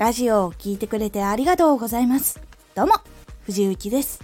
ラジオを聴いてくれてありがとうございます。どうも、藤幸です。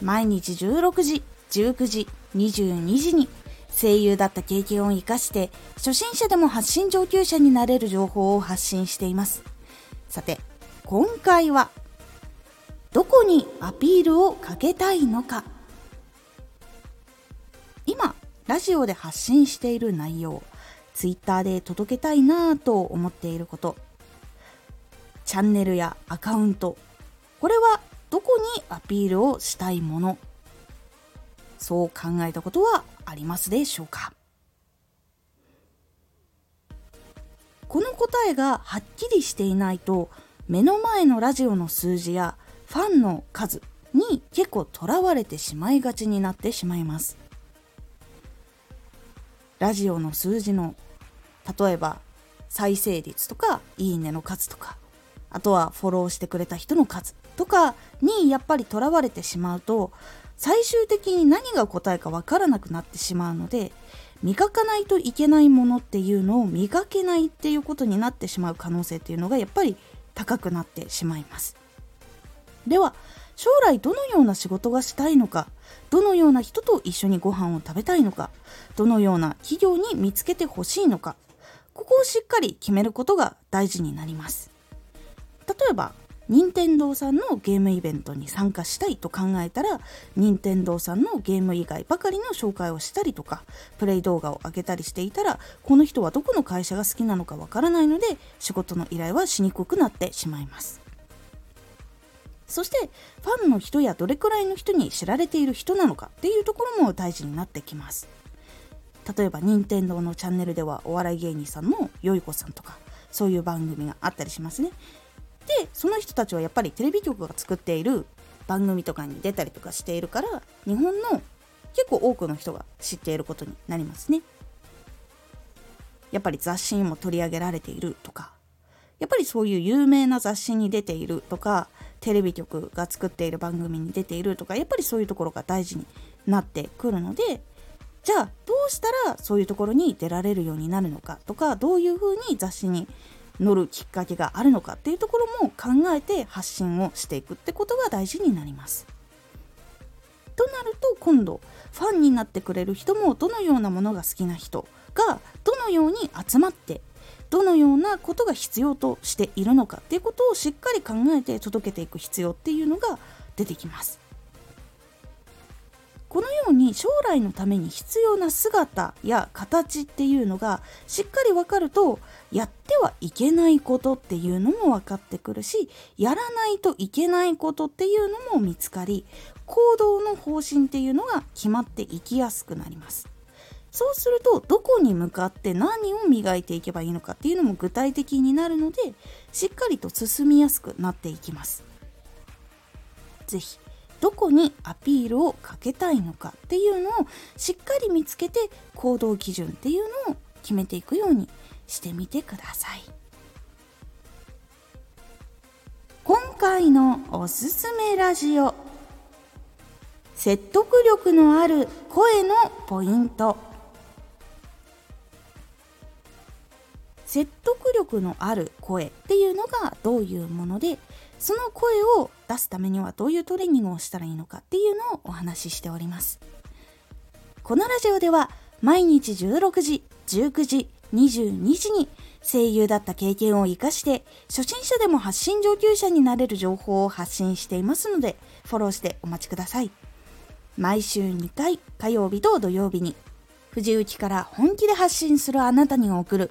毎日16時、19時、22時に声優だった経験を活かして初心者でも発信上級者になれる情報を発信しています。さて、今回はどこにアピールをかけたいのか今ラジオで発信している内容ツイッターで届けたいなぁと思っていることチャンネルやアカウント。これはどこにアピールをしたいもの？そう考えたことはありますでしょうか？この答えがはっきりしていないと目の前のラジオの数字やファンの数に結構とらわれてしまいがちになってしまいます。ラジオの数字の例えば再生率とかいいねの数とかあとはフォローしてくれた人の数とかにやっぱりとらわれてしまうと最終的に何が答えかわからなくなってしまうので磨かないといけないものっていうのを磨けないっていうことになってしまう可能性っていうのがやっぱり高くなってしまいます。では将来どのような仕事がしたいのかどのような人と一緒にご飯を食べたいのかどのような企業に見つけてほしいのかここをしっかり決めることが大事になります。えば任天堂さんのゲームイベントに参加したいと考えたら任天堂さんのゲーム以外ばかりの紹介をしたりとかプレイ動画を上げたりしていたらこの人はどこの会社が好きなのかわからないので仕事の依頼はしにくくなってしまいます。そしてファンの人やどれくらいの人に知られている人なのかっていうところも大事になってきます。例えば任天堂のチャンネルではお笑い芸人さんのよいこさんとかそういう番組があったりしますね。でその人たちはやっぱりテレビ局が作っている番組とかに出たりとかしているから日本の結構多くの人が知っていることになりますね。やっぱり雑誌にも取り上げられているとかやっぱりそういう有名な雑誌に出ているとかテレビ局が作っている番組に出ているとかやっぱりそういうところが大事になってくるのでじゃあどうしたらそういうところに出られるようになるのかとかどういうふうに雑誌に乗るきっかけがあるのかっていうところも考えて発信をしていくってことが大事になります。となると今度ファンになってくれる人もどのようなものが好きな人がどのように集まってどのようなことが必要としているのかっていうことをしっかり考えて届けていく必要っていうのが出てきます。このように将来のために必要な姿や形っていうのがしっかり分かるとやってはいけないことっていうのも分かってくるしやらないといけないことっていうのも見つかり行動の方針っていうのが決まっていきやすくなります。そうするとどこに向かって何を磨いていけばいいのかっていうのも具体的になるのでしっかりと進みやすくなっていきます。是非どこにアピールをかけたいのかっていうのをしっかり見つけて行動基準っていうのを決めていくようにしてみてください。今回のおすすめラジオ。説得力のある声のポイント。説得力のある声っていうのがどういうものでその声を出すためにはどういうトレーニングをしたらいいのかっていうのをお話ししております。このラジオでは毎日16時19時22時に声優だった経験を生かして初心者でも発信上級者になれる情報を発信していますのでフォローしてお待ちください。毎週2回火曜日と土曜日に藤雪から本気で発信するあなたに送る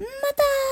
また。